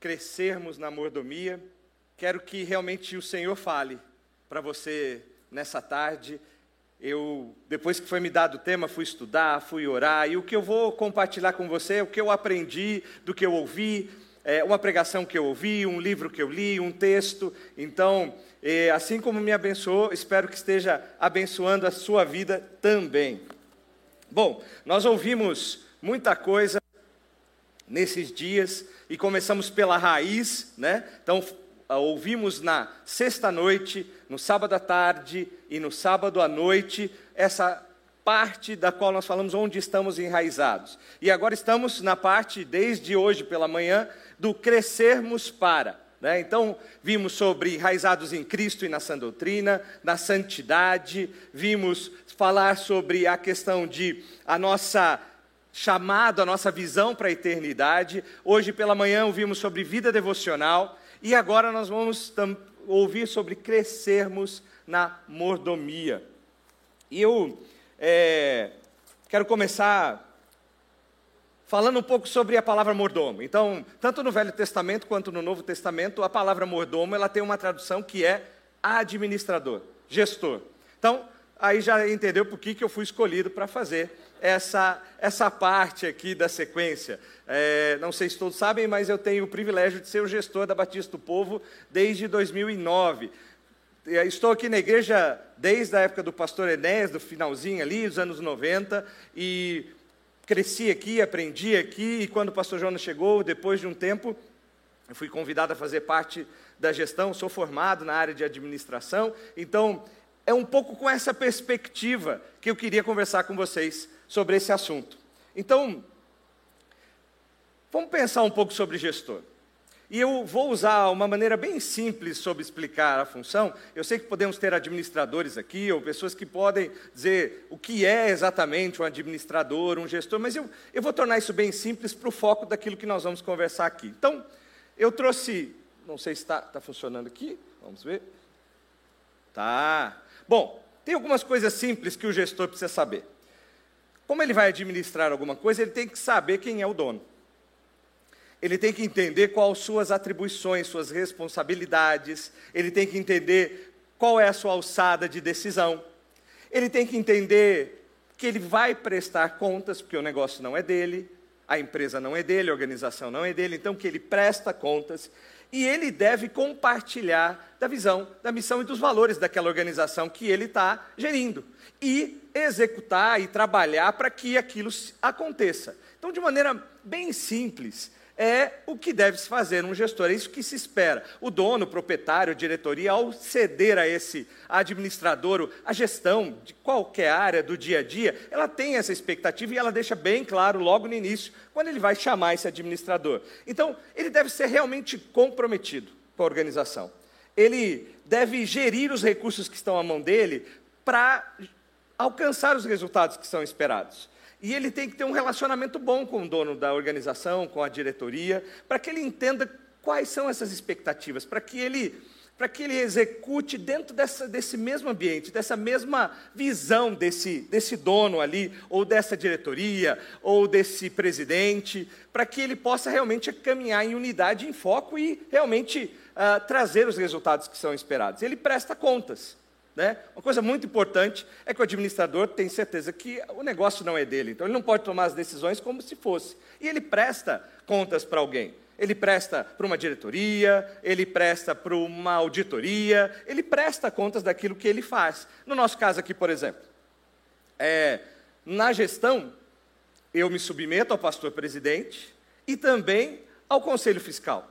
crescermos na mordomia. Quero que realmente o Senhor fale para você nessa tarde. Eu, depois que foi me dado o tema, fui estudar, fui orar, e o que eu vou compartilhar com você é o que eu aprendi, do que eu ouvi, é, uma pregação que eu ouvi, um livro que eu li, um texto. Então, é, assim como me abençoou, espero que esteja abençoando a sua vida também. Bom, nós ouvimos muita coisa nesses dias e começamos pela raiz, né? Então, ouvimos na sexta noite, no sábado à tarde e no sábado à noite essa parte da qual nós falamos onde estamos enraizados. E agora estamos na parte, desde hoje pela manhã, do crescermos para. Né? Então, vimos sobre enraizados em Cristo e na sã doutrina, na santidade, vimos falar sobre a questão de a nossa chamado, a nossa visão para a eternidade. Hoje pela manhã ouvimos sobre vida devocional e agora nós vamos ouvir sobre crescermos na mordomia. E eu é, quero começar falando um pouco sobre a palavra mordomo. Então, tanto no Velho Testamento quanto no Novo Testamento, a palavra mordomo ela tem uma tradução que é administrador, gestor. Então, aí já entendeu por que, que eu fui escolhido para fazer essa, essa parte aqui da sequência. É, não sei se todos sabem, mas eu tenho o privilégio de ser o gestor da Batista do Povo desde 2009. Estou aqui na igreja desde a época do pastor Enéas, do finalzinho ali, dos anos 90, e cresci aqui, aprendi aqui, e quando o pastor Jonas chegou, depois de um tempo, eu fui convidado a fazer parte da gestão, sou formado na área de administração, então é um pouco com essa perspectiva que eu queria conversar com vocês sobre esse assunto. Então, vamos pensar um pouco sobre gestor. E eu vou usar uma maneira bem simples sobre explicar a função. Eu sei que podemos ter administradores aqui, ou pessoas que podem dizer o que é exatamente um administrador, um gestor, mas eu, eu vou tornar isso bem simples para o foco daquilo que nós vamos conversar aqui. Então, eu trouxe, não sei se está tá funcionando aqui, vamos ver. Tá. Bom, tem algumas coisas simples que o gestor precisa saber. Como ele vai administrar alguma coisa, ele tem que saber quem é o dono. Ele tem que entender quais suas atribuições, suas responsabilidades, ele tem que entender qual é a sua alçada de decisão, ele tem que entender que ele vai prestar contas, porque o negócio não é dele, a empresa não é dele, a organização não é dele, então que ele presta contas. E ele deve compartilhar da visão, da missão e dos valores daquela organização que ele está gerindo. E executar e trabalhar para que aquilo aconteça. Então, de maneira bem simples, é o que deve se fazer num gestor, é isso que se espera. O dono, o proprietário, a diretoria, ao ceder a esse administrador a gestão de qualquer área do dia a dia, ela tem essa expectativa e ela deixa bem claro logo no início, quando ele vai chamar esse administrador. Então, ele deve ser realmente comprometido com a organização. Ele deve gerir os recursos que estão à mão dele para alcançar os resultados que são esperados. E ele tem que ter um relacionamento bom com o dono da organização, com a diretoria, para que ele entenda quais são essas expectativas, para que ele para que ele execute dentro dessa, desse mesmo ambiente, dessa mesma visão desse, desse dono ali, ou dessa diretoria, ou desse presidente, para que ele possa realmente caminhar em unidade, em foco e realmente uh, trazer os resultados que são esperados. Ele presta contas. Né? Uma coisa muito importante é que o administrador tem certeza que o negócio não é dele, então ele não pode tomar as decisões como se fosse. E ele presta contas para alguém. Ele presta para uma diretoria, ele presta para uma auditoria, ele presta contas daquilo que ele faz. No nosso caso aqui, por exemplo, é, na gestão, eu me submeto ao pastor presidente e também ao conselho fiscal.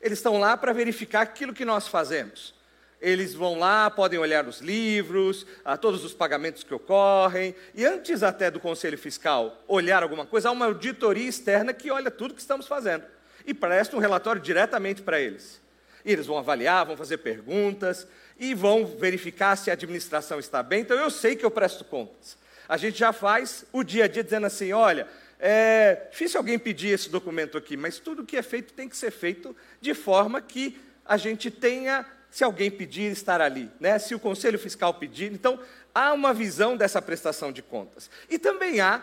Eles estão lá para verificar aquilo que nós fazemos eles vão lá, podem olhar os livros, a todos os pagamentos que ocorrem, e antes até do Conselho Fiscal olhar alguma coisa, há uma auditoria externa que olha tudo que estamos fazendo e presta um relatório diretamente para eles. E eles vão avaliar, vão fazer perguntas e vão verificar se a administração está bem. Então eu sei que eu presto contas. A gente já faz o dia a dia dizendo assim: olha, é difícil alguém pedir esse documento aqui, mas tudo que é feito tem que ser feito de forma que a gente tenha se alguém pedir, estar ali, né? se o conselho fiscal pedir. Então, há uma visão dessa prestação de contas. E também há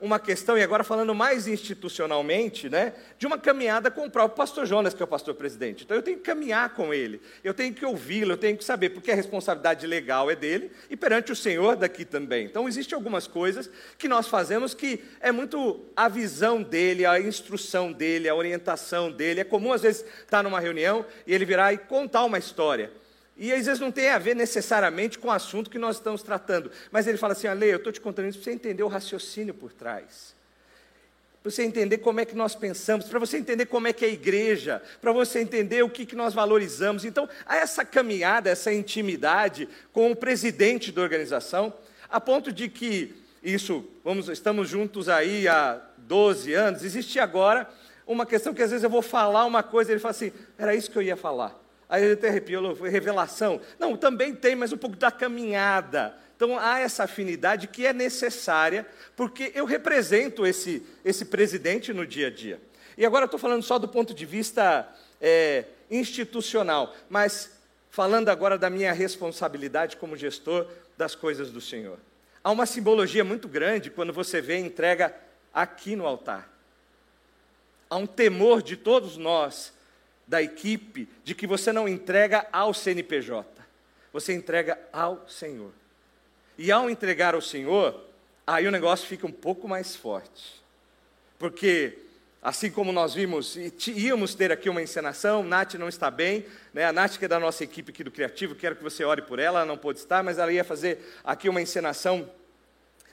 uma questão, e agora falando mais institucionalmente, né, de uma caminhada com o próprio pastor Jonas, que é o pastor presidente. Então eu tenho que caminhar com ele, eu tenho que ouvi-lo, eu tenho que saber, porque a responsabilidade legal é dele e perante o Senhor daqui também. Então existem algumas coisas que nós fazemos que é muito a visão dele, a instrução dele, a orientação dele. É comum às vezes estar numa reunião e ele virar e contar uma história. E às vezes não tem a ver necessariamente com o assunto que nós estamos tratando. Mas ele fala assim: Ale, eu estou te contando isso para você entender o raciocínio por trás. Para você entender como é que nós pensamos, para você entender como é que é a igreja, para você entender o que, que nós valorizamos. Então, há essa caminhada, essa intimidade com o presidente da organização, a ponto de que isso, vamos, estamos juntos aí há 12 anos, existe agora uma questão que às vezes eu vou falar uma coisa e ele fala assim: era isso que eu ia falar. Aí ele até arrepiou, foi revelação. Não, também tem, mas um pouco da caminhada. Então há essa afinidade que é necessária, porque eu represento esse, esse presidente no dia a dia. E agora estou falando só do ponto de vista é, institucional, mas falando agora da minha responsabilidade como gestor das coisas do Senhor. Há uma simbologia muito grande quando você vê a entrega aqui no altar. Há um temor de todos nós da equipe de que você não entrega ao CNPJ, você entrega ao Senhor. E ao entregar ao Senhor, aí o negócio fica um pouco mais forte. Porque, assim como nós vimos, íamos ter aqui uma encenação, Nath não está bem, né? a Nath que é da nossa equipe aqui do Criativo, quero que você ore por ela, ela não pôde estar, mas ela ia fazer aqui uma encenação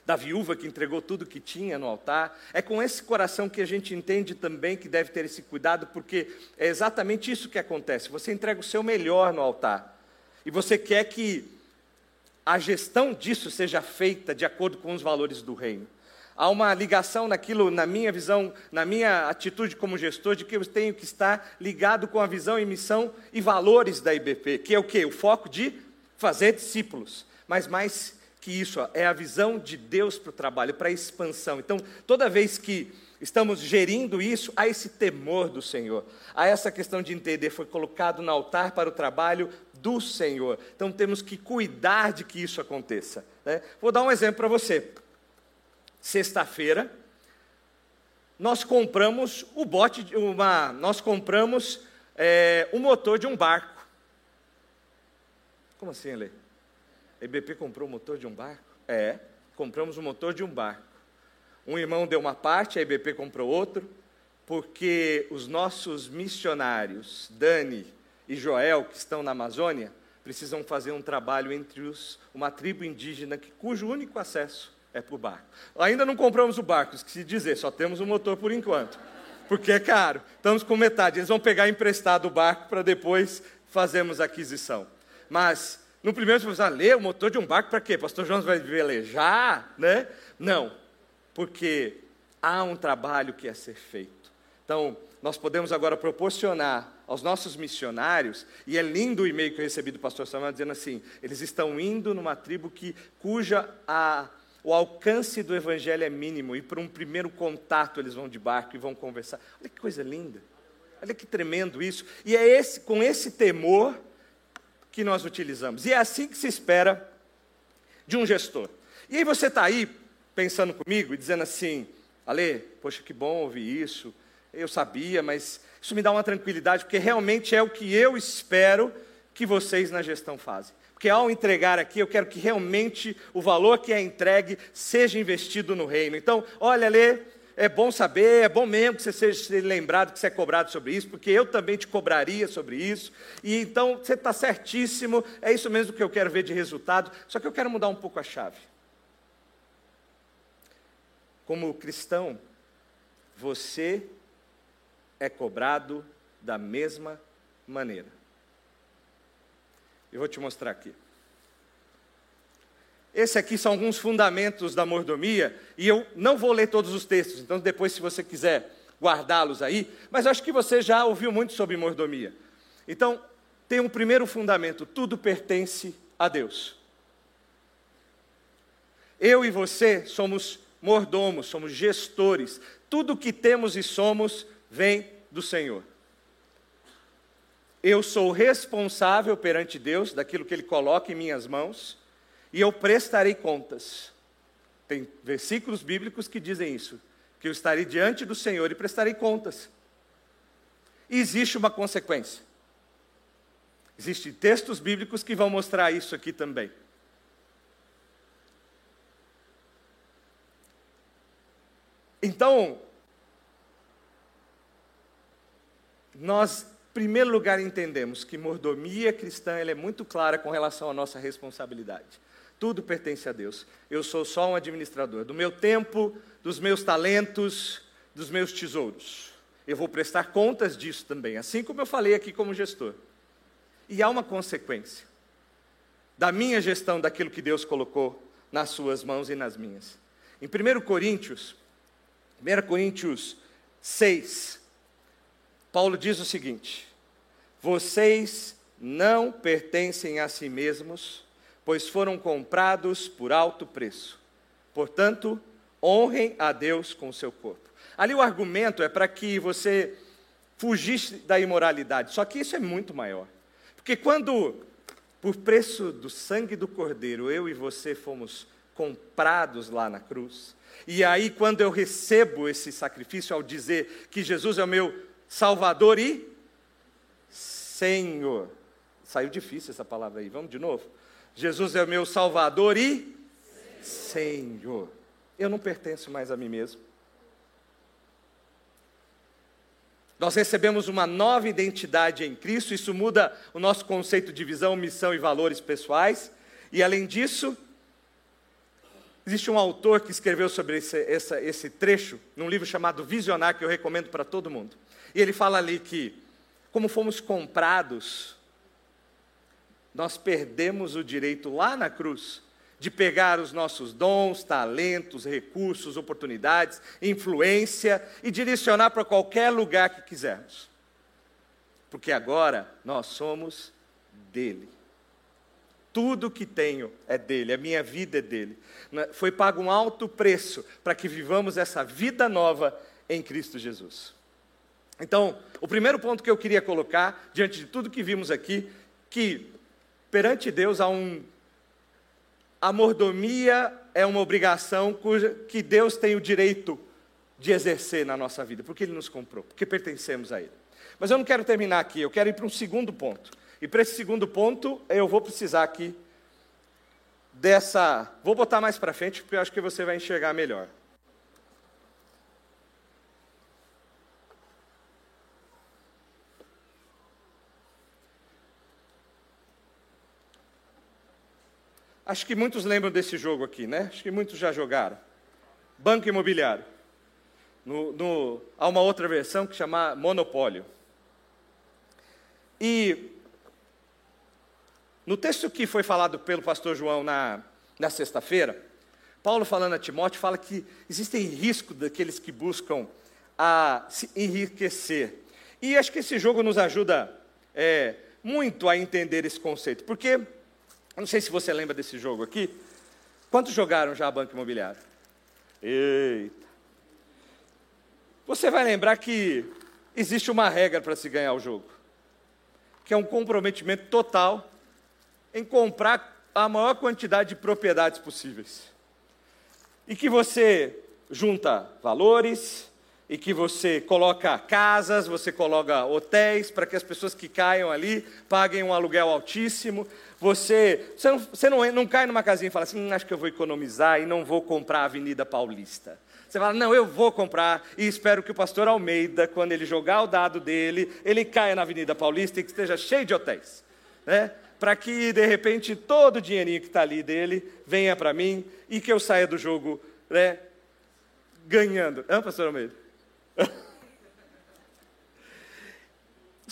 da viúva que entregou tudo que tinha no altar. É com esse coração que a gente entende também que deve ter esse cuidado, porque é exatamente isso que acontece. Você entrega o seu melhor no altar. E você quer que a gestão disso seja feita de acordo com os valores do reino. Há uma ligação naquilo, na minha visão, na minha atitude como gestor, de que eu tenho que estar ligado com a visão e missão e valores da IBP, que é o quê? O foco de fazer discípulos, mas mais que isso ó, é a visão de Deus para o trabalho, para a expansão. Então, toda vez que estamos gerindo isso, há esse temor do Senhor, há essa questão de entender, foi colocado no altar para o trabalho do Senhor. Então, temos que cuidar de que isso aconteça. Né? Vou dar um exemplo para você. Sexta-feira, nós compramos o bote, uma, nós compramos é, o motor de um barco. Como assim, Lê? A IBP comprou o motor de um barco? É, compramos o motor de um barco. Um irmão deu uma parte, a IBP comprou outro, porque os nossos missionários, Dani e Joel, que estão na Amazônia, precisam fazer um trabalho entre os, uma tribo indígena que, cujo único acesso é por barco. Ainda não compramos o barco, esqueci de dizer, só temos o motor por enquanto, porque é caro. Estamos com metade. Eles vão pegar emprestado o barco para depois fazermos a aquisição. Mas no primeiro você vai ler o motor de um barco para quê? Pastor Jonas vai velejar, né? Não, porque há um trabalho que é ser feito. Então, nós podemos agora proporcionar aos nossos missionários, e é lindo o e-mail que eu recebi do pastor Samuel dizendo assim: eles estão indo numa tribo que, cuja a, o alcance do evangelho é mínimo, e para um primeiro contato eles vão de barco e vão conversar. Olha que coisa linda, olha que tremendo isso. E é esse, com esse temor que nós utilizamos. E é assim que se espera de um gestor. E aí você está aí pensando comigo e dizendo assim, Ale, poxa, que bom ouvir isso. Eu sabia, mas isso me dá uma tranquilidade, porque realmente é o que eu espero que vocês na gestão fazem. Porque ao entregar aqui, eu quero que realmente o valor que é entregue seja investido no reino. Então, olha, Lê, é bom saber, é bom mesmo que você seja lembrado que você é cobrado sobre isso, porque eu também te cobraria sobre isso. E então você está certíssimo, é isso mesmo que eu quero ver de resultado. Só que eu quero mudar um pouco a chave. Como cristão, você é cobrado da mesma maneira. Eu vou te mostrar aqui. Esse aqui são alguns fundamentos da mordomia, e eu não vou ler todos os textos, então depois, se você quiser guardá-los aí, mas acho que você já ouviu muito sobre mordomia. Então, tem um primeiro fundamento: tudo pertence a Deus. Eu e você somos mordomos, somos gestores, tudo que temos e somos vem do Senhor. Eu sou responsável perante Deus daquilo que Ele coloca em minhas mãos e eu prestarei contas. Tem versículos bíblicos que dizem isso, que eu estarei diante do Senhor e prestarei contas. E existe uma consequência. Existem textos bíblicos que vão mostrar isso aqui também. Então, nós, em primeiro lugar, entendemos que mordomia cristã é muito clara com relação à nossa responsabilidade. Tudo pertence a Deus. Eu sou só um administrador do meu tempo, dos meus talentos, dos meus tesouros. Eu vou prestar contas disso também, assim como eu falei aqui como gestor. E há uma consequência da minha gestão daquilo que Deus colocou nas suas mãos e nas minhas. Em 1 Coríntios, 1 Coríntios 6, Paulo diz o seguinte: Vocês não pertencem a si mesmos, pois foram comprados por alto preço. Portanto, honrem a Deus com o seu corpo. Ali o argumento é para que você fugisse da imoralidade, só que isso é muito maior. Porque quando, por preço do sangue do Cordeiro, eu e você fomos comprados lá na cruz, e aí, quando eu recebo esse sacrifício, ao dizer que Jesus é o meu Salvador e Senhor. Saiu difícil essa palavra aí, vamos de novo? Jesus é o meu Salvador e Senhor. Eu não pertenço mais a mim mesmo. Nós recebemos uma nova identidade em Cristo, isso muda o nosso conceito de visão, missão e valores pessoais. E além disso, Existe um autor que escreveu sobre esse, esse trecho, num livro chamado Visionar, que eu recomendo para todo mundo. E ele fala ali que, como fomos comprados, nós perdemos o direito lá na cruz de pegar os nossos dons, talentos, recursos, oportunidades, influência e direcionar para qualquer lugar que quisermos. Porque agora nós somos dele. Tudo que tenho é dele, a minha vida é dele. Né, foi pago um alto preço para que vivamos essa vida nova em Cristo Jesus. Então, o primeiro ponto que eu queria colocar, diante de tudo que vimos aqui, que perante Deus há um. A mordomia é uma obrigação cuja, que Deus tem o direito de exercer na nossa vida, porque Ele nos comprou, porque pertencemos a Ele. Mas eu não quero terminar aqui, eu quero ir para um segundo ponto. E para esse segundo ponto, eu vou precisar aqui dessa. Vou botar mais para frente, porque eu acho que você vai enxergar melhor. Acho que muitos lembram desse jogo aqui, né? Acho que muitos já jogaram. Banco Imobiliário. No, no, há uma outra versão que chama Monopólio. E no texto que foi falado pelo pastor João na, na sexta-feira, Paulo falando a Timóteo fala que existem riscos daqueles que buscam a se enriquecer. E acho que esse jogo nos ajuda é, muito a entender esse conceito. Porque, não sei se você lembra desse jogo aqui. Quantos jogaram já a Banco Imobiliário? Eita. Você vai lembrar que existe uma regra para se ganhar o jogo, que é um comprometimento total em comprar a maior quantidade de propriedades possíveis. E que você junta valores, e que você coloca casas, você coloca hotéis para que as pessoas que caiam ali paguem um aluguel altíssimo. Você, você, não, você não, não cai numa casinha e fala assim: hum, acho que eu vou economizar e não vou comprar a Avenida Paulista. Você fala, não, eu vou comprar e espero que o pastor Almeida, quando ele jogar o dado dele, ele caia na Avenida Paulista e que esteja cheio de hotéis. Né? para que de repente todo o dinheirinho que está ali dele venha para mim e que eu saia do jogo né, ganhando. Hã, pastor Almeida?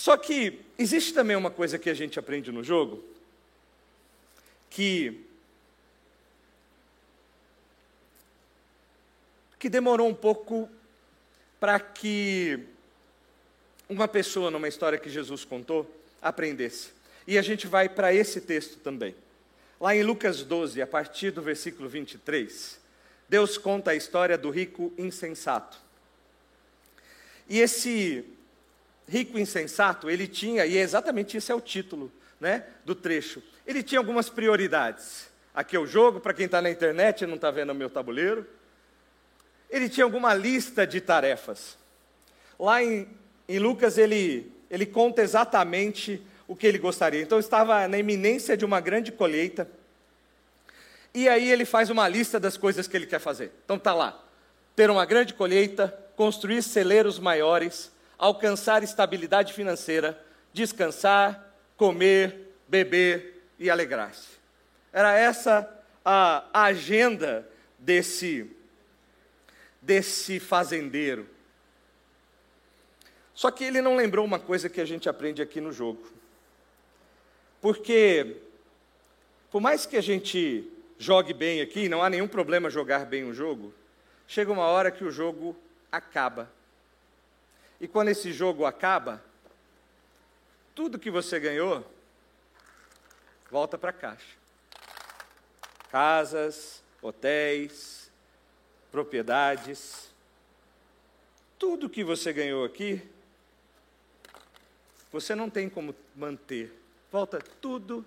Só que existe também uma coisa que a gente aprende no jogo, que que demorou um pouco para que uma pessoa numa história que Jesus contou aprendesse. E a gente vai para esse texto também. Lá em Lucas 12, a partir do versículo 23, Deus conta a história do rico insensato. E esse rico insensato, ele tinha, e exatamente esse é o título né, do trecho, ele tinha algumas prioridades. Aqui é o jogo, para quem está na internet e não está vendo o meu tabuleiro. Ele tinha alguma lista de tarefas. Lá em, em Lucas, ele, ele conta exatamente o que ele gostaria. Então, estava na iminência de uma grande colheita. E aí ele faz uma lista das coisas que ele quer fazer. Então está lá: ter uma grande colheita, construir celeiros maiores, alcançar estabilidade financeira, descansar, comer, beber e alegrar-se. Era essa a agenda desse desse fazendeiro. Só que ele não lembrou uma coisa que a gente aprende aqui no jogo. Porque por mais que a gente jogue bem aqui, não há nenhum problema jogar bem um jogo, chega uma hora que o jogo acaba. E quando esse jogo acaba, tudo que você ganhou volta para a caixa casas, hotéis, propriedades, tudo que você ganhou aqui, você não tem como manter. Volta tudo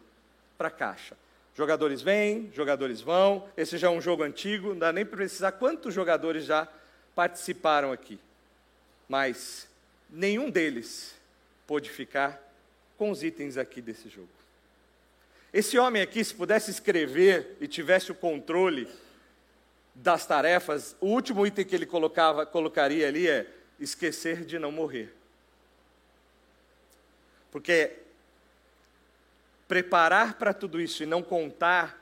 para a caixa. Jogadores vêm, jogadores vão. Esse já é um jogo antigo, não dá nem para precisar quantos jogadores já participaram aqui. Mas nenhum deles pôde ficar com os itens aqui desse jogo. Esse homem aqui, se pudesse escrever e tivesse o controle das tarefas, o último item que ele colocava, colocaria ali é esquecer de não morrer. Porque preparar para tudo isso e não contar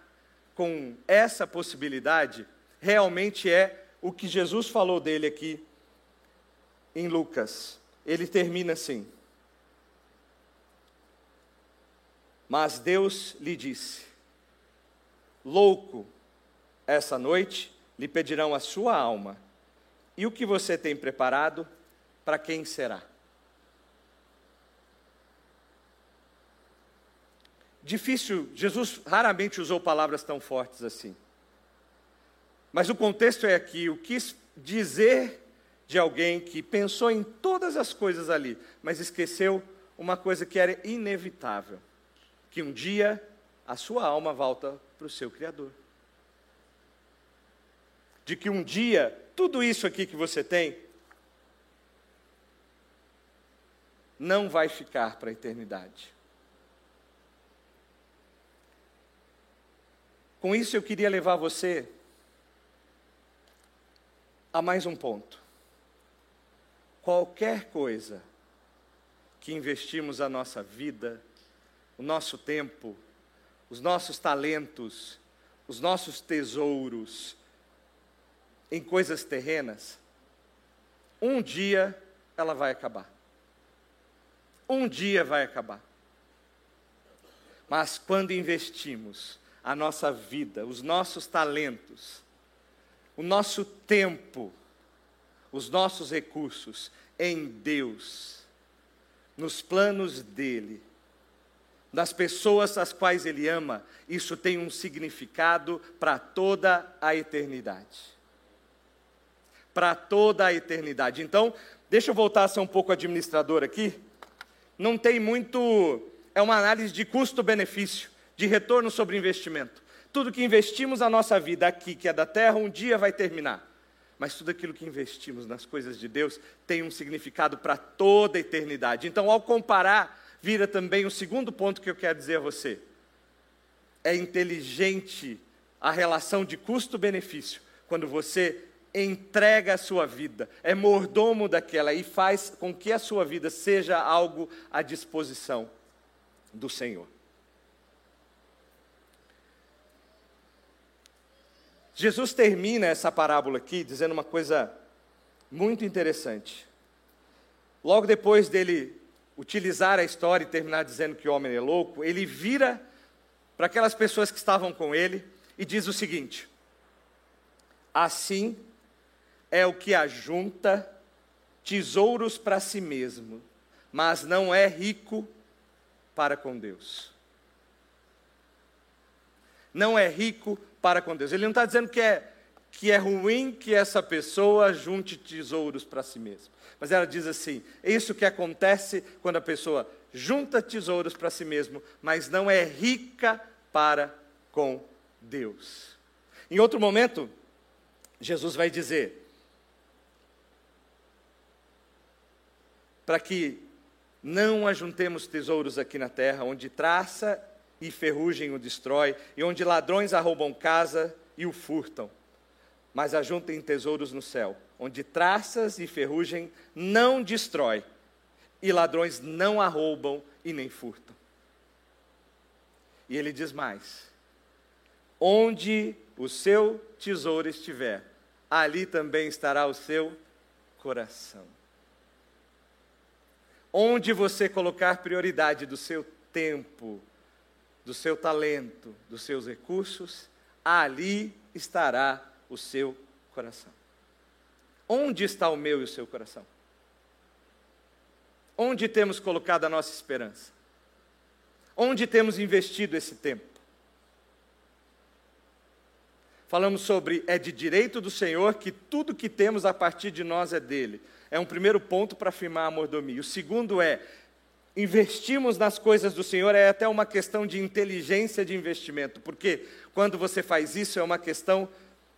com essa possibilidade, realmente é o que Jesus falou dele aqui em Lucas. Ele termina assim: Mas Deus lhe disse: Louco, essa noite lhe pedirão a sua alma, e o que você tem preparado, para quem será? Difícil, Jesus raramente usou palavras tão fortes assim. Mas o contexto é aqui, o quis dizer de alguém que pensou em todas as coisas ali, mas esqueceu uma coisa que era inevitável que um dia a sua alma volta para o seu Criador. De que um dia tudo isso aqui que você tem não vai ficar para a eternidade. Com isso eu queria levar você a mais um ponto. Qualquer coisa que investimos a nossa vida, o nosso tempo, os nossos talentos, os nossos tesouros em coisas terrenas, um dia ela vai acabar. Um dia vai acabar. Mas quando investimos a nossa vida, os nossos talentos, o nosso tempo, os nossos recursos em Deus, nos planos dEle, das pessoas às quais ele ama, isso tem um significado para toda a eternidade. Para toda a eternidade. Então, deixa eu voltar a ser um pouco administrador aqui. Não tem muito. É uma análise de custo-benefício, de retorno sobre investimento. Tudo que investimos na nossa vida aqui, que é da terra, um dia vai terminar. Mas tudo aquilo que investimos nas coisas de Deus tem um significado para toda a eternidade. Então, ao comparar vira também o segundo ponto que eu quero dizer a você. É inteligente a relação de custo-benefício quando você entrega a sua vida, é mordomo daquela e faz com que a sua vida seja algo à disposição do Senhor. Jesus termina essa parábola aqui dizendo uma coisa muito interessante. Logo depois dele utilizar a história e terminar dizendo que o homem é louco, ele vira para aquelas pessoas que estavam com ele e diz o seguinte: Assim é o que ajunta tesouros para si mesmo, mas não é rico para com Deus. Não é rico para com Deus. Ele não está dizendo que é, que é ruim que essa pessoa junte tesouros para si mesmo. Mas ela diz assim: isso que acontece quando a pessoa junta tesouros para si mesmo, mas não é rica para com Deus. Em outro momento, Jesus vai dizer: para que não ajuntemos tesouros aqui na terra, onde traça e ferrugem o destrói, e onde ladrões arrombam casa e o furtam. Mas ajuntem tesouros no céu, onde traças e ferrugem não destrói, e ladrões não arrombam e nem furtam. E ele diz mais: onde o seu tesouro estiver, ali também estará o seu coração. Onde você colocar prioridade do seu tempo, do seu talento, dos seus recursos, ali estará o seu coração. Onde está o meu e o seu coração? Onde temos colocado a nossa esperança? Onde temos investido esse tempo? Falamos sobre é de direito do Senhor que tudo que temos a partir de nós é dele. É um primeiro ponto para afirmar a mordomia. O segundo é investimos nas coisas do Senhor é até uma questão de inteligência de investimento, porque quando você faz isso é uma questão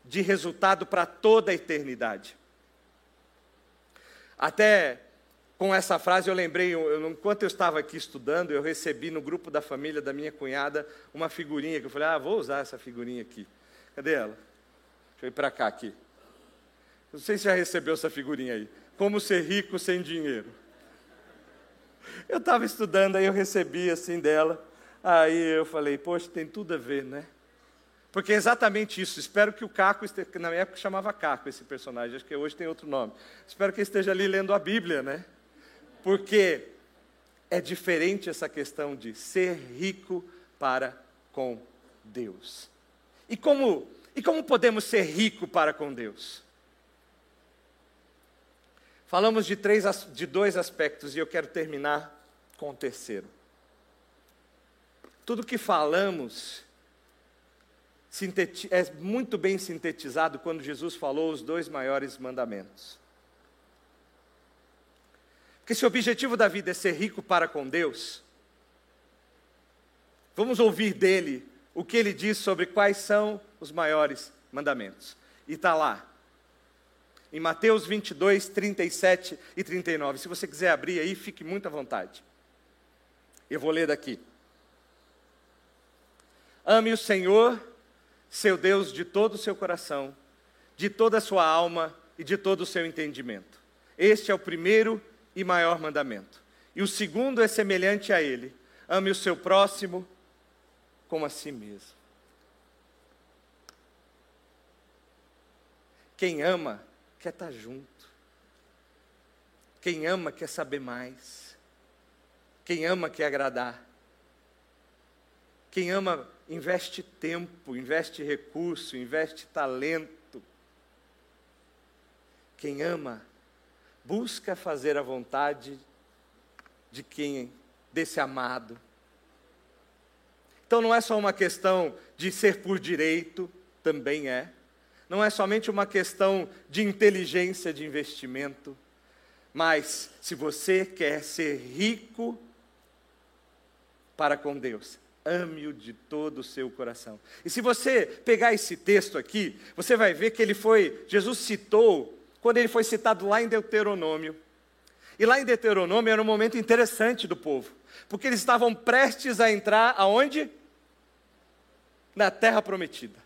de resultado para toda a eternidade. Até com essa frase eu lembrei, eu, enquanto eu estava aqui estudando, eu recebi no grupo da família da minha cunhada uma figurinha, que eu falei, ah, vou usar essa figurinha aqui. Cadê ela? Deixa eu ir para cá aqui. Não sei se já recebeu essa figurinha aí. Como ser rico sem dinheiro. Eu estava estudando, aí eu recebi assim dela. Aí eu falei, poxa, tem tudo a ver, né? Porque é exatamente isso. Espero que o Caco, na minha época chamava Caco esse personagem, acho que hoje tem outro nome. Espero que esteja ali lendo a Bíblia, né? Porque é diferente essa questão de ser rico para com Deus. E como, e como podemos ser rico para com Deus? Falamos de, três, de dois aspectos e eu quero terminar com o terceiro. Tudo que falamos é muito bem sintetizado quando Jesus falou os dois maiores mandamentos. Porque se o objetivo da vida é ser rico para com Deus, vamos ouvir dele o que ele diz sobre quais são os maiores mandamentos. E está lá, em Mateus 22, 37 e 39. Se você quiser abrir aí, fique muito à vontade. Eu vou ler daqui. Ame o Senhor, seu Deus, de todo o seu coração, de toda a sua alma e de todo o seu entendimento. Este é o primeiro e maior mandamento. E o segundo é semelhante a ele: ame o seu próximo como a si mesmo. Quem ama quer estar junto. Quem ama quer saber mais. Quem ama quer agradar. Quem ama investe tempo, investe recurso, investe talento. Quem ama busca fazer a vontade de quem desse amado. Então não é só uma questão de ser por direito, também é não é somente uma questão de inteligência de investimento, mas se você quer ser rico para com Deus, ame-o de todo o seu coração. E se você pegar esse texto aqui, você vai ver que ele foi, Jesus citou, quando ele foi citado lá em Deuteronômio. E lá em Deuteronômio era um momento interessante do povo, porque eles estavam prestes a entrar aonde? Na terra prometida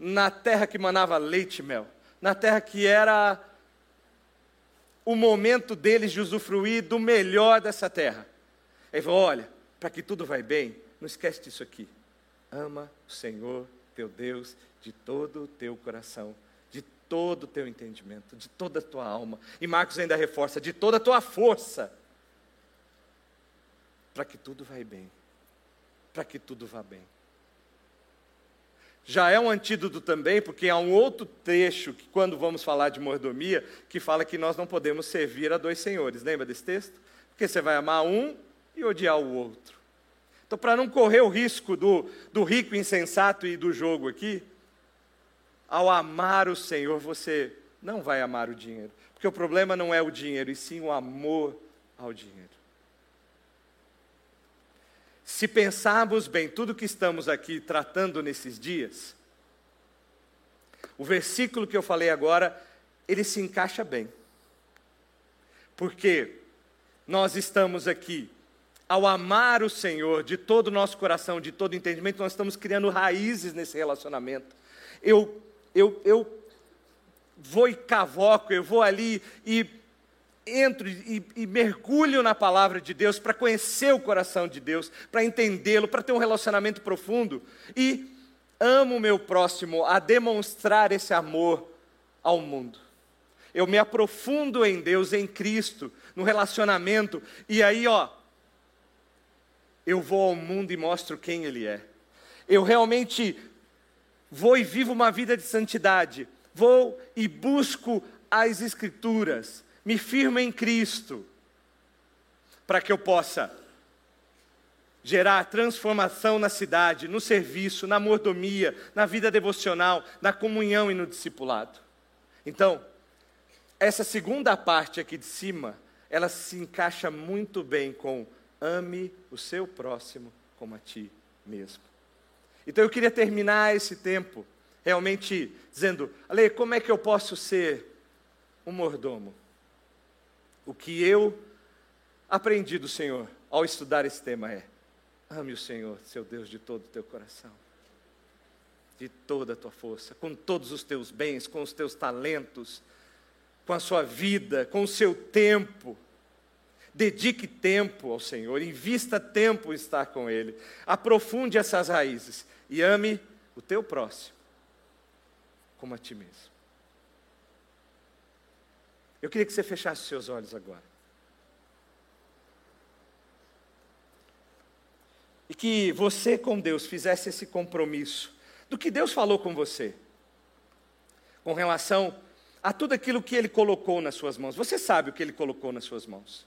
na terra que manava leite e mel, na terra que era o momento deles de usufruir do melhor dessa terra. Ele falou: olha, para que tudo vai bem, não esquece disso aqui. Ama o Senhor teu Deus de todo o teu coração, de todo o teu entendimento, de toda a tua alma. E Marcos ainda reforça: de toda a tua força, para que tudo vai bem, para que tudo vá bem já é um antídoto também, porque há um outro trecho que, quando vamos falar de mordomia, que fala que nós não podemos servir a dois senhores. Lembra desse texto? Porque você vai amar um e odiar o outro. Então, para não correr o risco do, do rico insensato e do jogo aqui, ao amar o Senhor, você não vai amar o dinheiro. Porque o problema não é o dinheiro, e sim o amor ao dinheiro. Se pensarmos bem tudo que estamos aqui tratando nesses dias, o versículo que eu falei agora, ele se encaixa bem. Porque nós estamos aqui, ao amar o Senhor de todo o nosso coração, de todo entendimento, nós estamos criando raízes nesse relacionamento. Eu, eu, eu vou e cavoco, eu vou ali e entro e, e mergulho na palavra de Deus para conhecer o coração de Deus, para entendê-lo, para ter um relacionamento profundo e amo o meu próximo a demonstrar esse amor ao mundo. Eu me aprofundo em Deus, em Cristo, no relacionamento, e aí, ó, eu vou ao mundo e mostro quem Ele é. Eu realmente vou e vivo uma vida de santidade, vou e busco as Escrituras, me firmo em Cristo, para que eu possa gerar transformação na cidade, no serviço, na mordomia, na vida devocional, na comunhão e no discipulado. Então, essa segunda parte aqui de cima, ela se encaixa muito bem com ame o seu próximo como a ti mesmo. Então eu queria terminar esse tempo realmente dizendo, Ale, como é que eu posso ser um mordomo? O que eu aprendi do Senhor ao estudar esse tema é: ame o Senhor, seu Deus, de todo o teu coração, de toda a tua força, com todos os teus bens, com os teus talentos, com a sua vida, com o seu tempo. Dedique tempo ao Senhor, invista tempo em estar com Ele, aprofunde essas raízes e ame o teu próximo como a ti mesmo. Eu queria que você fechasse seus olhos agora. E que você com Deus fizesse esse compromisso do que Deus falou com você, com relação a tudo aquilo que Ele colocou nas suas mãos. Você sabe o que Ele colocou nas suas mãos.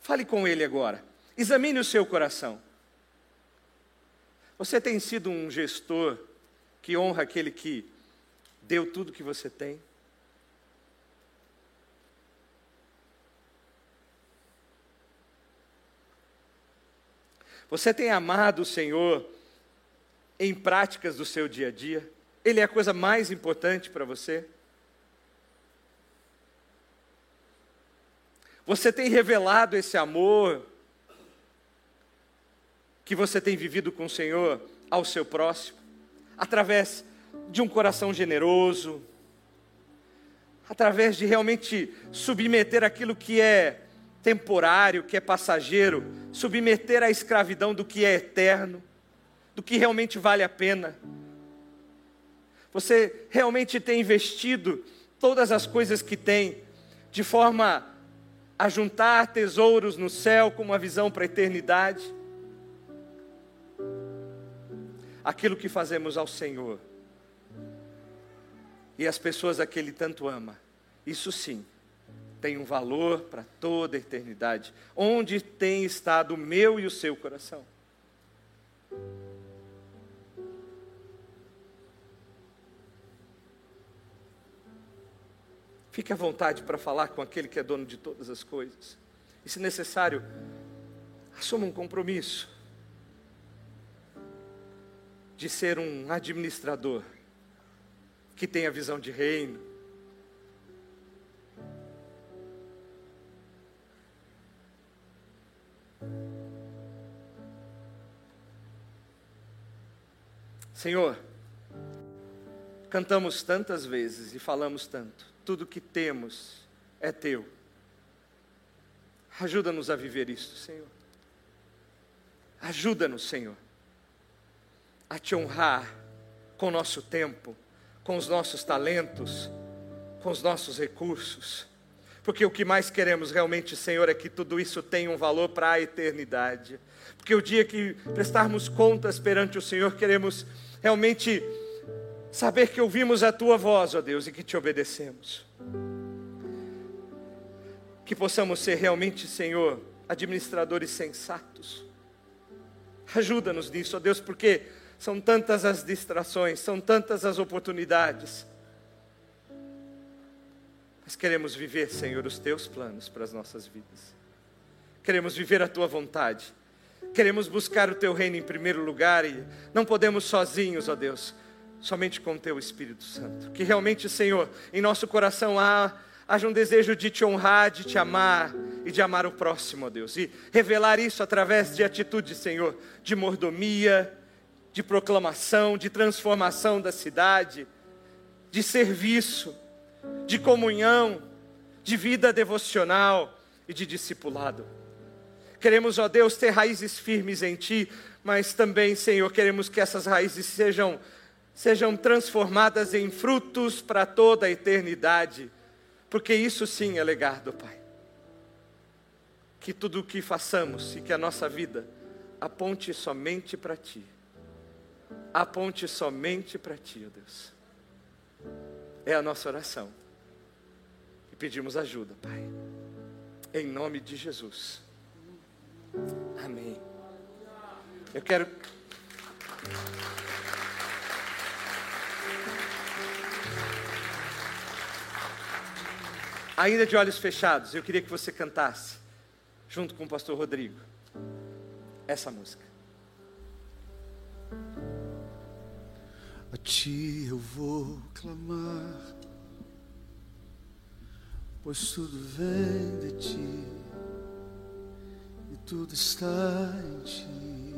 Fale com Ele agora. Examine o seu coração. Você tem sido um gestor que honra aquele que deu tudo que você tem? Você tem amado o Senhor em práticas do seu dia a dia? Ele é a coisa mais importante para você? Você tem revelado esse amor que você tem vivido com o Senhor ao seu próximo? através de um coração generoso, através de realmente submeter aquilo que é temporário, que é passageiro, submeter à escravidão do que é eterno, do que realmente vale a pena. Você realmente tem investido todas as coisas que tem de forma a juntar tesouros no céu com uma visão para a eternidade? aquilo que fazemos ao Senhor e as pessoas a que Ele tanto ama, isso sim tem um valor para toda a eternidade. Onde tem estado o meu e o seu coração? Fique à vontade para falar com aquele que é dono de todas as coisas. E se necessário, assuma um compromisso de ser um administrador que tem a visão de reino. Senhor, cantamos tantas vezes e falamos tanto, tudo que temos é teu. Ajuda-nos a viver isso, Senhor. Ajuda-nos, Senhor a te honrar com nosso tempo, com os nossos talentos, com os nossos recursos. Porque o que mais queremos realmente, Senhor, é que tudo isso tenha um valor para a eternidade. Porque o dia que prestarmos contas perante o Senhor, queremos realmente saber que ouvimos a tua voz, ó Deus, e que te obedecemos. Que possamos ser realmente, Senhor, administradores sensatos. Ajuda-nos nisso, ó Deus, porque são tantas as distrações, são tantas as oportunidades. Mas queremos viver, Senhor, os teus planos para as nossas vidas. Queremos viver a tua vontade. Queremos buscar o teu reino em primeiro lugar e não podemos sozinhos, ó Deus, somente com o Teu Espírito Santo. Que realmente, Senhor, em nosso coração há, haja um desejo de Te honrar, de Te amar e de amar o próximo, ó Deus. E revelar isso através de atitude, Senhor, de mordomia, de proclamação, de transformação da cidade, de serviço, de comunhão, de vida devocional e de discipulado. Queremos, ó Deus, ter raízes firmes em Ti, mas também, Senhor, queremos que essas raízes sejam, sejam transformadas em frutos para toda a eternidade, porque isso sim é legado, Pai. Que tudo o que façamos e que a nossa vida aponte somente para Ti. Aponte somente para Ti, ó Deus. É a nossa oração. E pedimos ajuda, Pai. Em nome de Jesus. Amém. Eu quero. Ainda de olhos fechados, eu queria que você cantasse, junto com o pastor Rodrigo, essa música. A ti eu vou clamar, pois tudo vem de ti e tudo está em ti.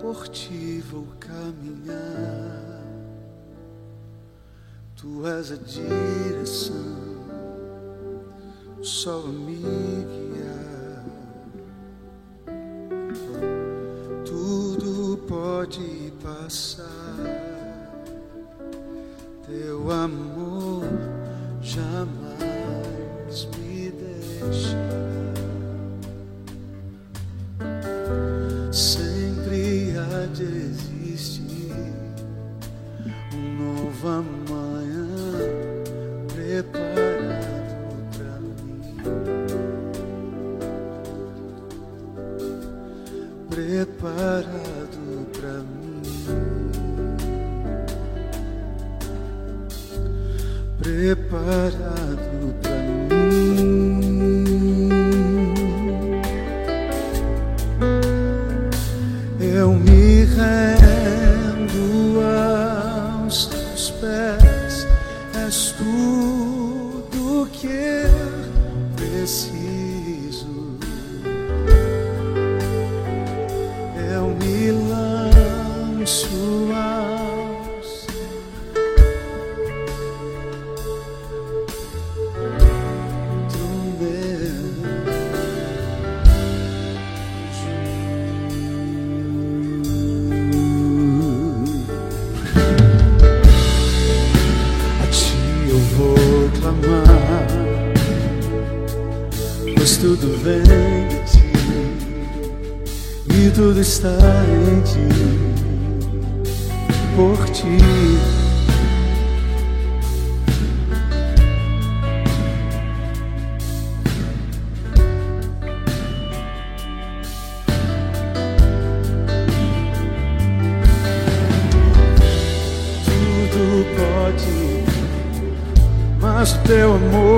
Por ti vou caminhar, tu és a direção, o sol pois tudo vem de ti e tudo está em ti, por ti. Tudo pode, mas teu amor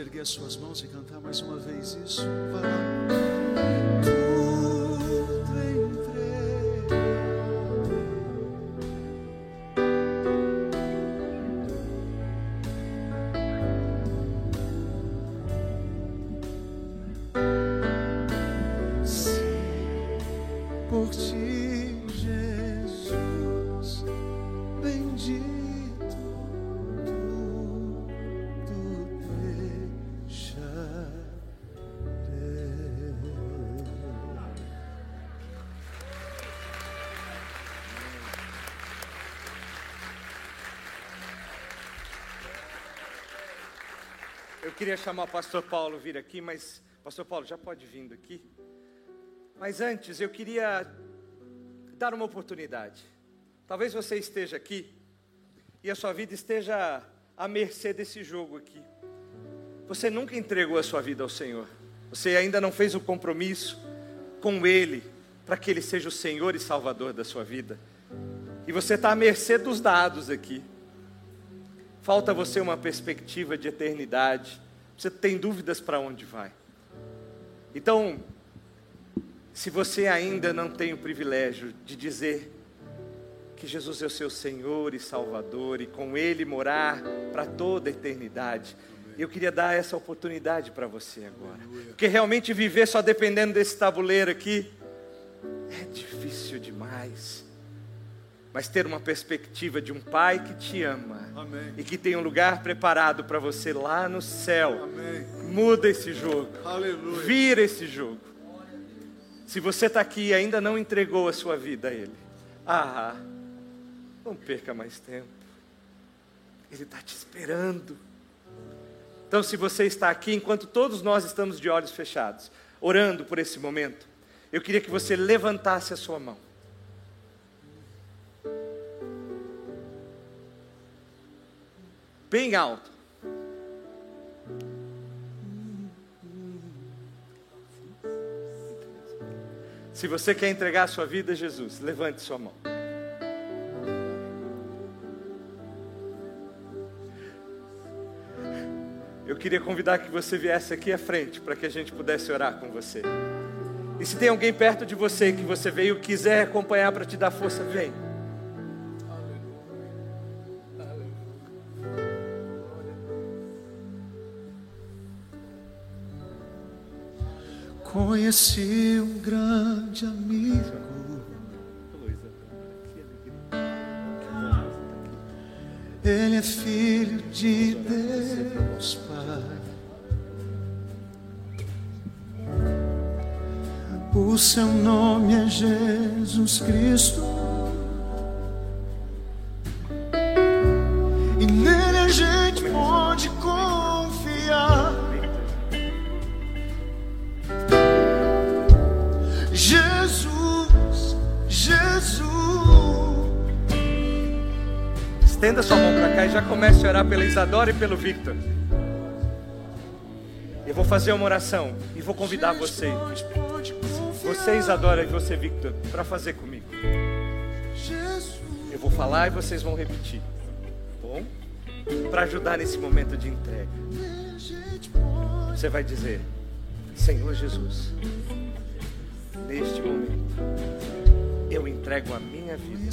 erguer as suas mãos e cantar mais uma vez isso? Vai lá. Queria chamar o pastor Paulo vir aqui, mas pastor Paulo já pode vir aqui. Mas antes eu queria dar uma oportunidade. Talvez você esteja aqui e a sua vida esteja à mercê desse jogo aqui. Você nunca entregou a sua vida ao Senhor. Você ainda não fez o compromisso com Ele para que Ele seja o Senhor e Salvador da sua vida. E você está à mercê dos dados aqui. Falta você uma perspectiva de eternidade. Você tem dúvidas para onde vai. Então, se você ainda não tem o privilégio de dizer que Jesus é o seu Senhor e Salvador e com Ele morar para toda a eternidade, eu queria dar essa oportunidade para você agora. Porque realmente viver só dependendo desse tabuleiro aqui é difícil demais. Mas ter uma perspectiva de um pai que te ama Amém. e que tem um lugar preparado para você lá no céu, Amém. muda esse jogo. Aleluia. Vira esse jogo. Se você está aqui e ainda não entregou a sua vida a Ele, ah, não perca mais tempo. Ele está te esperando. Então, se você está aqui, enquanto todos nós estamos de olhos fechados, orando por esse momento, eu queria que você levantasse a sua mão. Bem alto. Se você quer entregar a sua vida a Jesus, levante sua mão. Eu queria convidar que você viesse aqui à frente para que a gente pudesse orar com você. E se tem alguém perto de você que você veio quiser acompanhar para te dar força, vem. Conheci um grande amigo, ele é filho de Deus Pai. O seu nome é Jesus Cristo. Comece a orar pela Isadora e pelo Victor. Eu vou fazer uma oração e vou convidar você, você Isadora e você Victor, para fazer comigo. Eu vou falar e vocês vão repetir. Bom? Para ajudar nesse momento de entrega. Você vai dizer: Senhor Jesus, neste momento, eu entrego a minha vida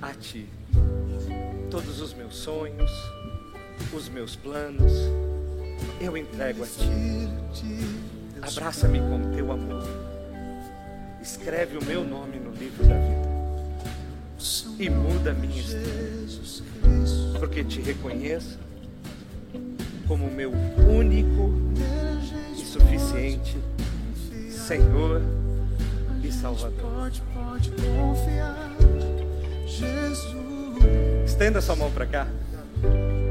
a Ti. Todos os meus sonhos, os meus planos, eu entrego a Ti. Abraça-me com Teu amor. Escreve o meu nome no livro da vida. E muda a minha história. Porque te reconheço como meu único e suficiente Senhor e Salvador. Estenda sua mão para cá.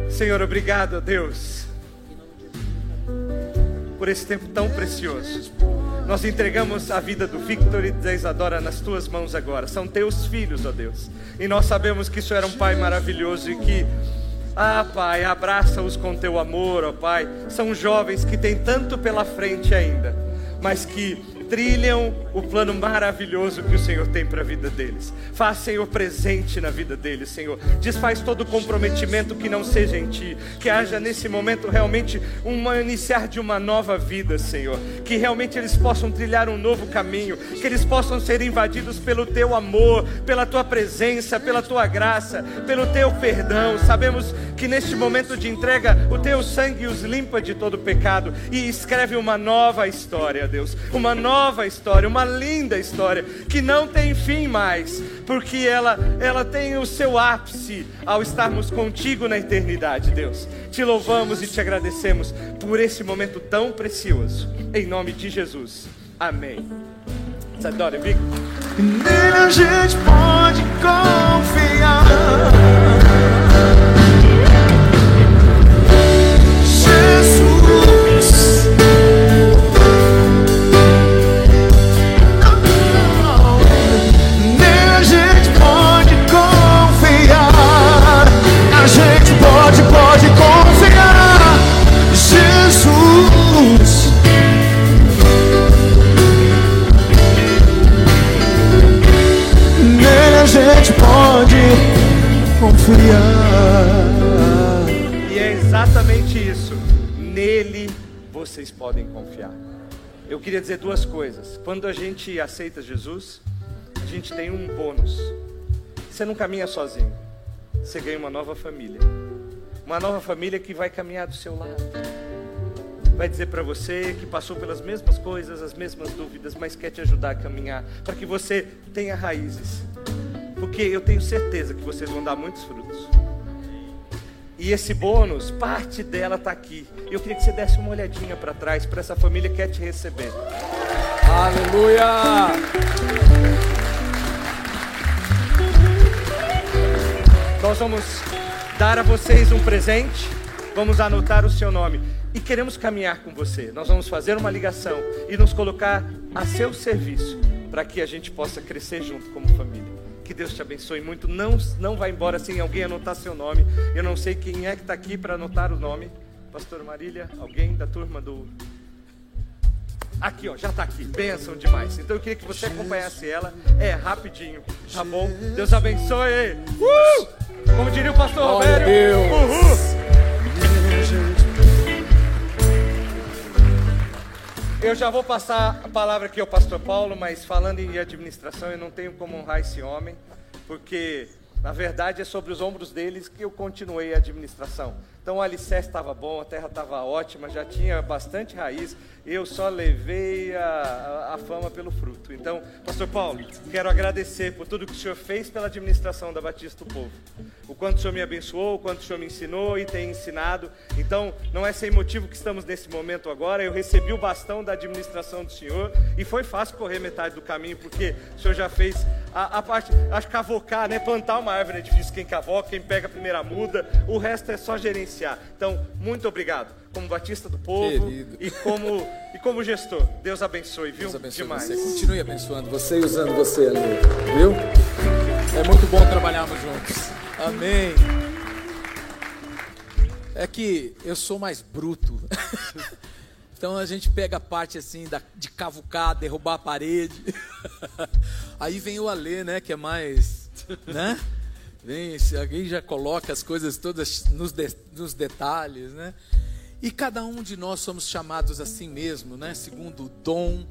Senhor, obrigado, Deus, por esse tempo tão precioso. Nós entregamos a vida do Victor e da Isadora nas tuas mãos agora. São teus filhos, ó Deus. E nós sabemos que isso era um pai maravilhoso e que ah, Pai, abraça-os com teu amor, ó Pai. São jovens que têm tanto pela frente ainda, mas que trilham o plano maravilhoso que o Senhor tem para a vida deles. Faz, Senhor, presente na vida deles, Senhor. Desfaz todo comprometimento que não seja em Ti. Que haja nesse momento realmente um iniciar de uma nova vida, Senhor. Que realmente eles possam trilhar um novo caminho. Que eles possam ser invadidos pelo Teu amor, pela Tua presença, pela Tua graça, pelo Teu perdão. Sabemos que neste momento de entrega, o Teu sangue os limpa de todo pecado e escreve uma nova história, Deus. Uma nova história, uma linda história que não tem fim mais, porque ela ela tem o seu ápice ao estarmos contigo na eternidade, Deus. Te louvamos e te agradecemos por esse momento tão precioso. Em nome de Jesus. Amém. Você adora, Vic? Nele a gente pode confiar. E é exatamente isso. Nele vocês podem confiar. Eu queria dizer duas coisas. Quando a gente aceita Jesus, a gente tem um bônus. Você não caminha sozinho. Você ganha uma nova família. Uma nova família que vai caminhar do seu lado. Vai dizer para você que passou pelas mesmas coisas, as mesmas dúvidas, mas quer te ajudar a caminhar, para que você tenha raízes. Porque eu tenho certeza que vocês vão dar muitos frutos. E esse bônus, parte dela está aqui. Eu queria que você desse uma olhadinha para trás, para essa família que quer te receber. Aleluia! Nós vamos dar a vocês um presente. Vamos anotar o seu nome. E queremos caminhar com você. Nós vamos fazer uma ligação e nos colocar a seu serviço para que a gente possa crescer junto como família. Que Deus te abençoe muito. Não, não vá embora sem alguém anotar seu nome. Eu não sei quem é que está aqui para anotar o nome. Pastor Marília, alguém da turma do. Aqui, ó, já está aqui. Bênção demais. Então eu queria que você acompanhasse ela. É rapidinho, tá bom? Deus abençoe. Uh! Como diria o pastor Roberto. Uhul! Eu já vou passar a palavra aqui ao pastor Paulo, mas falando em administração, eu não tenho como honrar esse homem, porque na verdade é sobre os ombros deles que eu continuei a administração. Então o alicerce estava bom, a terra estava ótima, já tinha bastante raiz, eu só levei a, a, fama pelo fruto. Então, Pastor Paulo, quero agradecer por tudo que o Senhor fez pela administração da Batista do Povo. O quanto o Senhor me abençoou, o quanto o Senhor me ensinou e tem ensinado. Então, não é sem motivo que estamos nesse momento agora. Eu recebi o bastão da administração do Senhor e foi fácil correr metade do caminho, porque o Senhor já fez a, a parte, acho que cavocar, né? Plantar uma árvore é difícil. Quem cavoca, quem pega a primeira muda, o resto é só gerenciar. Então, muito obrigado como batista do povo e como, e como gestor. Deus abençoe, viu? Deus abençoe Demais. você. Continue abençoando você e usando você, viu? É muito bom trabalharmos juntos. Amém. É que eu sou mais bruto. Então a gente pega a parte assim da, de cavucar, derrubar a parede. Aí vem o Alê, né? Que é mais. Né? Vem, alguém já coloca as coisas todas nos, de, nos detalhes, né? E cada um de nós somos chamados assim mesmo, né? Segundo o dom,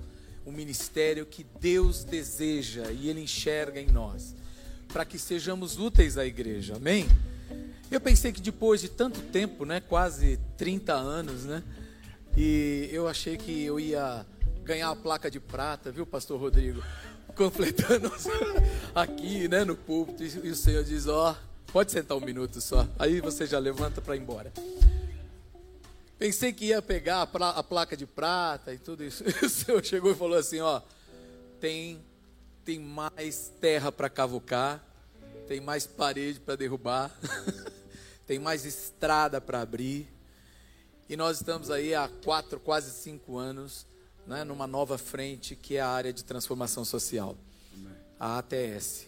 o ministério que Deus deseja e Ele enxerga em nós, para que sejamos úteis à igreja, amém? Eu pensei que depois de tanto tempo, né? Quase 30 anos, né? E eu achei que eu ia ganhar a placa de prata, viu, pastor Rodrigo? Completando aqui, né, no púlpito. E o Senhor diz: Ó, oh, pode sentar um minuto só. Aí você já levanta para ir embora. Pensei que ia pegar a, placa de prata e tudo isso. E o Senhor chegou e falou assim: Ó, tem, tem mais terra para cavucar, tem mais parede para derrubar, tem mais estrada para abrir e nós estamos aí há quatro, quase cinco anos, né, numa nova frente que é a área de transformação social, a ATS.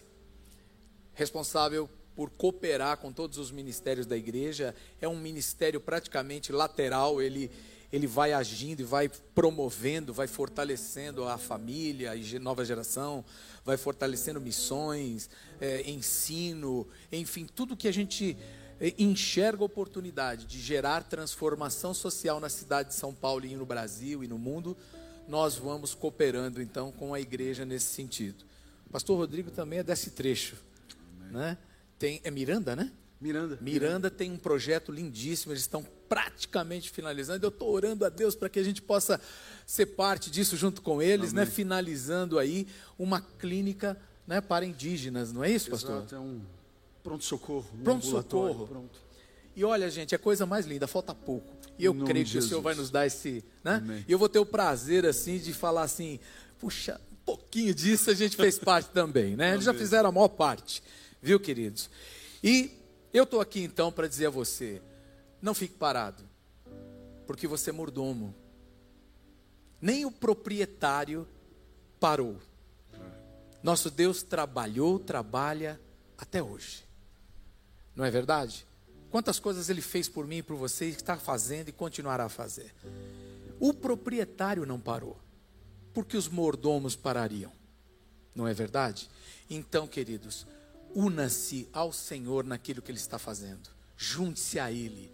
Responsável por cooperar com todos os ministérios da igreja, é um ministério praticamente lateral, ele, ele vai agindo e vai promovendo, vai fortalecendo a família, a nova geração, vai fortalecendo missões, é, ensino, enfim, tudo que a gente enxerga a oportunidade de gerar transformação social na cidade de São Paulo e no Brasil e no mundo, nós vamos cooperando então com a igreja nesse sentido. O pastor Rodrigo também é desse trecho, né? Tem é Miranda, né? Miranda. Miranda tem um projeto lindíssimo, eles estão praticamente finalizando. Eu estou orando a Deus para que a gente possa ser parte disso junto com eles, né? Amém. né? Finalizando aí uma clínica, né, para indígenas, não é isso, pastor? Exato, é um Pronto-socorro. Pronto-socorro. Pronto. E olha, gente, é a coisa mais linda, falta pouco. E eu creio que o Senhor vai nos dar esse. Né? Amém. E eu vou ter o prazer, assim, de falar assim: puxa, um pouquinho disso a gente fez parte também, né? Eles já fizeram a maior parte, viu, queridos? E eu estou aqui então para dizer a você: não fique parado, porque você é mordomo. Nem o proprietário parou. Nosso Deus trabalhou, trabalha até hoje. Não é verdade? Quantas coisas ele fez por mim e por você, está fazendo e continuará a fazer. O proprietário não parou, porque os mordomos parariam. Não é verdade? Então, queridos, una-se ao Senhor naquilo que ele está fazendo. Junte-se a ele.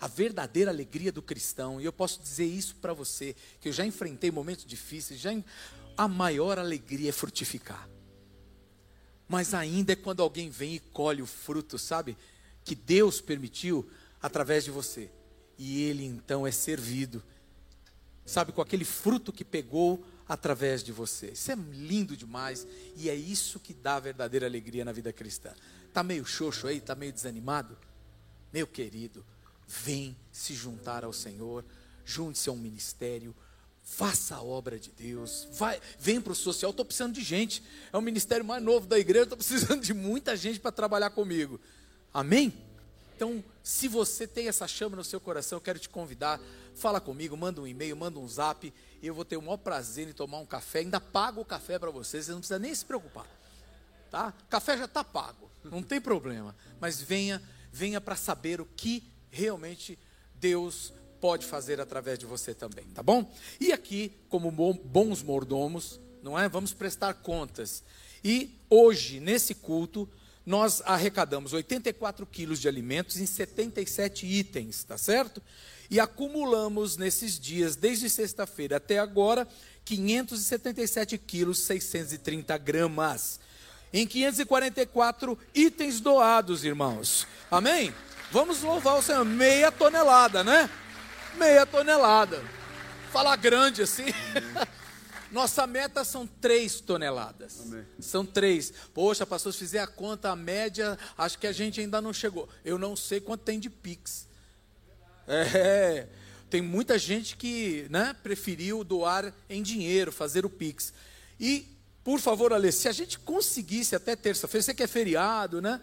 A verdadeira alegria do cristão, e eu posso dizer isso para você, que eu já enfrentei momentos difíceis, já a maior alegria é frutificar mas ainda é quando alguém vem e colhe o fruto, sabe? Que Deus permitiu através de você. E ele então é servido, sabe? Com aquele fruto que pegou através de você. Isso é lindo demais e é isso que dá verdadeira alegria na vida cristã. Tá meio xoxo aí, tá meio desanimado? Meu querido, vem se juntar ao Senhor, junte-se a um ministério, Faça a obra de Deus. Vai, vem para o social. Estou precisando de gente. É o ministério mais novo da igreja. Estou precisando de muita gente para trabalhar comigo. Amém? Então, se você tem essa chama no seu coração, eu quero te convidar. Fala comigo, manda um e-mail, manda um zap. E eu vou ter o maior prazer em tomar um café. Ainda pago o café para vocês. Você não precisa nem se preocupar. Tá? Café já está pago. Não tem problema. Mas venha, venha para saber o que realmente Deus pode fazer através de você também, tá bom? E aqui, como bons mordomos, não é? Vamos prestar contas. E hoje, nesse culto, nós arrecadamos 84 quilos de alimentos em 77 itens, tá certo? E acumulamos nesses dias, desde sexta-feira até agora, 577 quilos 630 gramas. Em 544 itens doados, irmãos. Amém? Vamos louvar o Senhor. Meia tonelada, né? meia tonelada. Falar grande assim. Nossa meta são três toneladas. Amém. São três. Poxa, pastor, se fizer a conta, a média, acho que a gente ainda não chegou. Eu não sei quanto tem de Pix. É, tem muita gente que né, preferiu doar em dinheiro, fazer o Pix. E, por favor, Ale, se a gente conseguisse até terça-feira, sei que é feriado, né?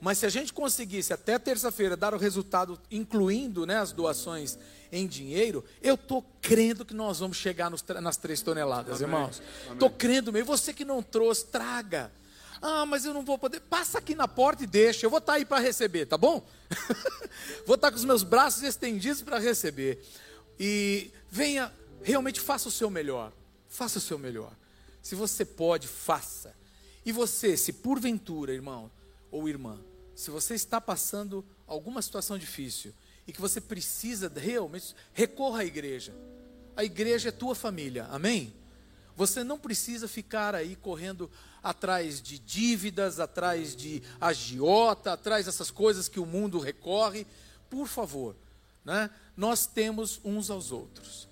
Mas se a gente conseguisse até terça-feira dar o resultado, incluindo né, as doações em dinheiro, eu estou crendo que nós vamos chegar nos, nas três toneladas, Amém. irmãos. Estou crendo mesmo. Você que não trouxe, traga. Ah, mas eu não vou poder. Passa aqui na porta e deixa. Eu vou estar tá aí para receber, tá bom? vou estar tá com os meus braços estendidos para receber. E venha, realmente faça o seu melhor. Faça o seu melhor. Se você pode, faça. E você, se porventura, irmão ou irmã, se você está passando alguma situação difícil que você precisa realmente, recorra à igreja. A igreja é tua família, amém? Você não precisa ficar aí correndo atrás de dívidas, atrás de agiota, atrás dessas coisas que o mundo recorre. Por favor, né? nós temos uns aos outros.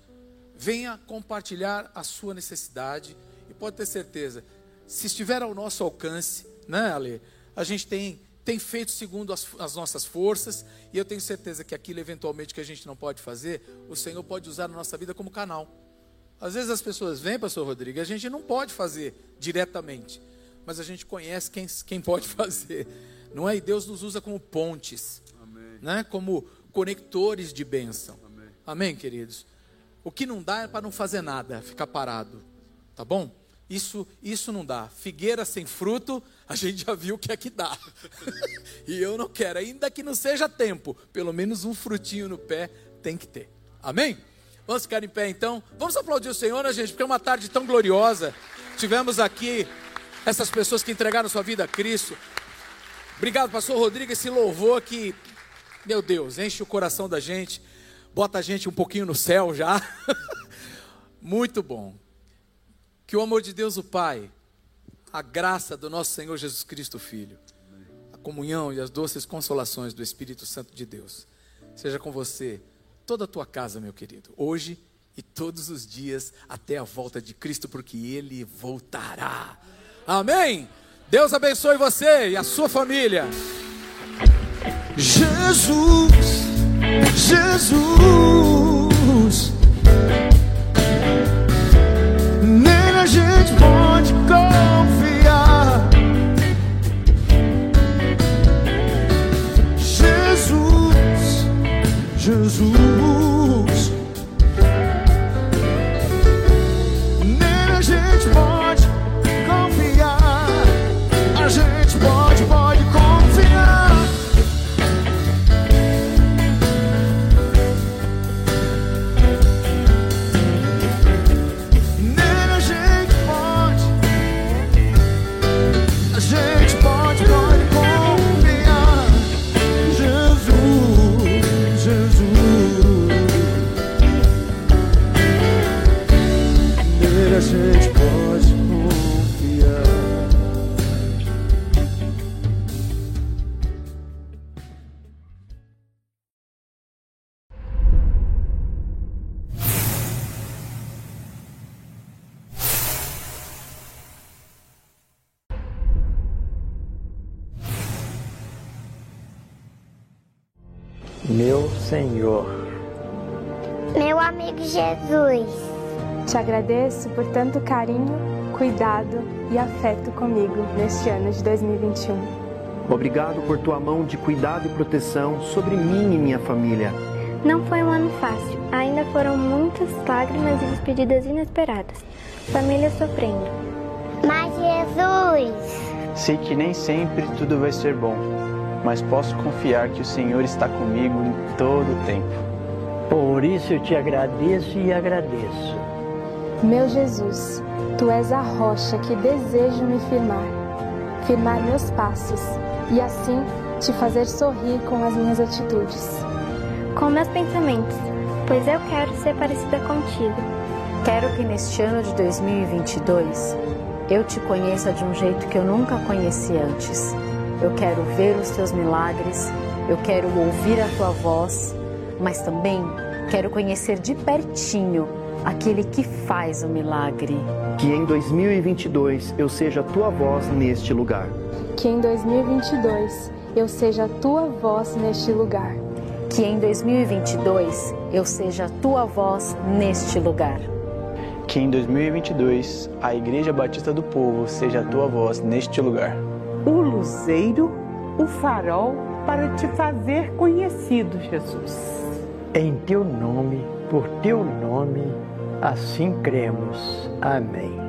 Venha compartilhar a sua necessidade e pode ter certeza, se estiver ao nosso alcance, né, Ale? A gente tem, tem feito segundo as, as nossas forças e eu tenho certeza que aquilo eventualmente que a gente não pode fazer, o Senhor pode usar na nossa vida como canal. Às vezes as pessoas vêm, pastor Rodrigo, e a gente não pode fazer diretamente, mas a gente conhece quem, quem pode fazer. Não é? E Deus nos usa como pontes, Amém. né? como conectores de bênção. Amém. Amém, queridos? O que não dá é para não fazer nada, ficar parado. Tá bom? Isso, isso não dá. Figueira sem fruto, a gente já viu o que é que dá. e eu não quero, ainda que não seja tempo, pelo menos um frutinho no pé tem que ter. Amém? Vamos ficar em pé então? Vamos aplaudir o Senhor, né, gente? Porque é uma tarde tão gloriosa. Tivemos aqui essas pessoas que entregaram sua vida a Cristo. Obrigado, pastor Rodrigo, esse louvor que, meu Deus, enche o coração da gente, bota a gente um pouquinho no céu já. Muito bom. Que o amor de Deus, o Pai, a graça do nosso Senhor Jesus Cristo, Filho, a comunhão e as doces consolações do Espírito Santo de Deus, seja com você toda a tua casa, meu querido, hoje e todos os dias até a volta de Cristo, porque Ele voltará. Amém? Deus abençoe você e a sua família. Jesus, Jesus, Te agradeço por tanto carinho, cuidado e afeto comigo neste ano de 2021. Obrigado por tua mão de cuidado e proteção sobre mim e minha família. Não foi um ano fácil. Ainda foram muitas lágrimas e despedidas inesperadas. Família sofrendo. Mas Jesus! Sei que nem sempre tudo vai ser bom mas posso confiar que o Senhor está comigo em todo o tempo. Por isso eu te agradeço e agradeço. Meu Jesus, tu és a rocha que desejo me firmar, firmar meus passos e assim te fazer sorrir com as minhas atitudes. Com meus pensamentos, pois eu quero ser parecida contigo. Quero que neste ano de 2022 eu te conheça de um jeito que eu nunca conheci antes eu quero ver os teus milagres, eu quero ouvir a tua voz, mas também quero conhecer de pertinho aquele que faz o milagre. Que em 2022 eu seja a tua voz neste lugar. Que em 2022 eu seja a tua voz neste lugar. Que em 2022 eu seja a tua voz neste lugar. Que em 2022 a Igreja Batista do Povo seja a tua voz neste lugar o luzeiro, o farol para te fazer conhecido, Jesus. Em teu nome, por teu nome, assim cremos. Amém.